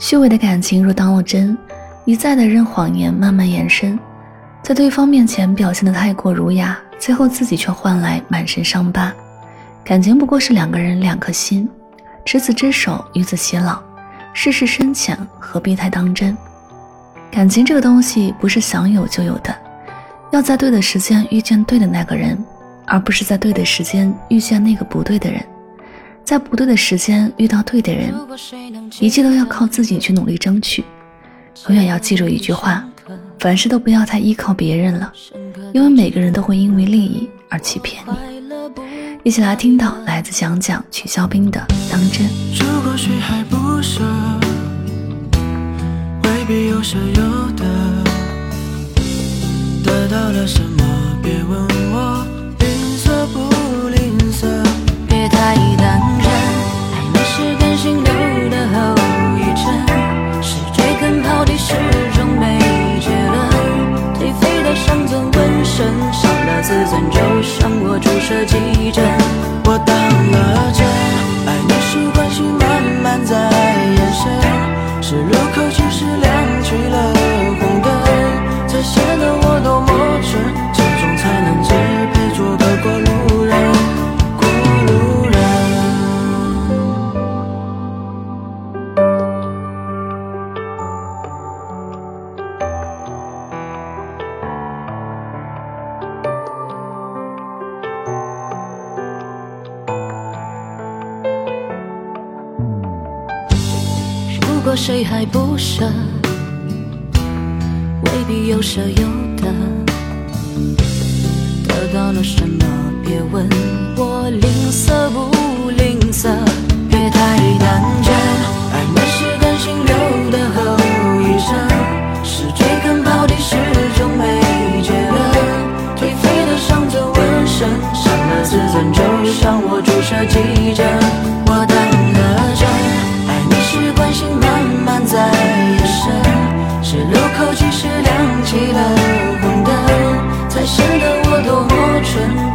虚伪的感情若当了真，一再的任谎言慢慢延伸，在对方面前表现的太过儒雅，最后自己却换来满身伤疤。感情不过是两个人两颗心，执子之手，与子偕老，世事深浅，何必太当真？感情这个东西不是想有就有的，要在对的时间遇见对的那个人，而不是在对的时间遇见那个不对的人。在不对的时间遇到对的人，一切都要靠自己去努力争取。永远要记住一句话：凡事都不要太依靠别人了，因为每个人都会因为利益而欺骗你。一起来听到来自讲讲曲肖冰的《当真》。如果谁还不舍，未必有舍自尊就向我注射几针。如果谁还不舍，未必有舍有得。得到了什么？别问我吝啬不吝啬，别太当真。爱你是感性留的后遗症，是追根刨底始终没结论。颓废的像尊瘟神，伤了自尊就向我注射几针。我当了真爱你，是惯性。后其实亮起了红灯才显得我多么蠢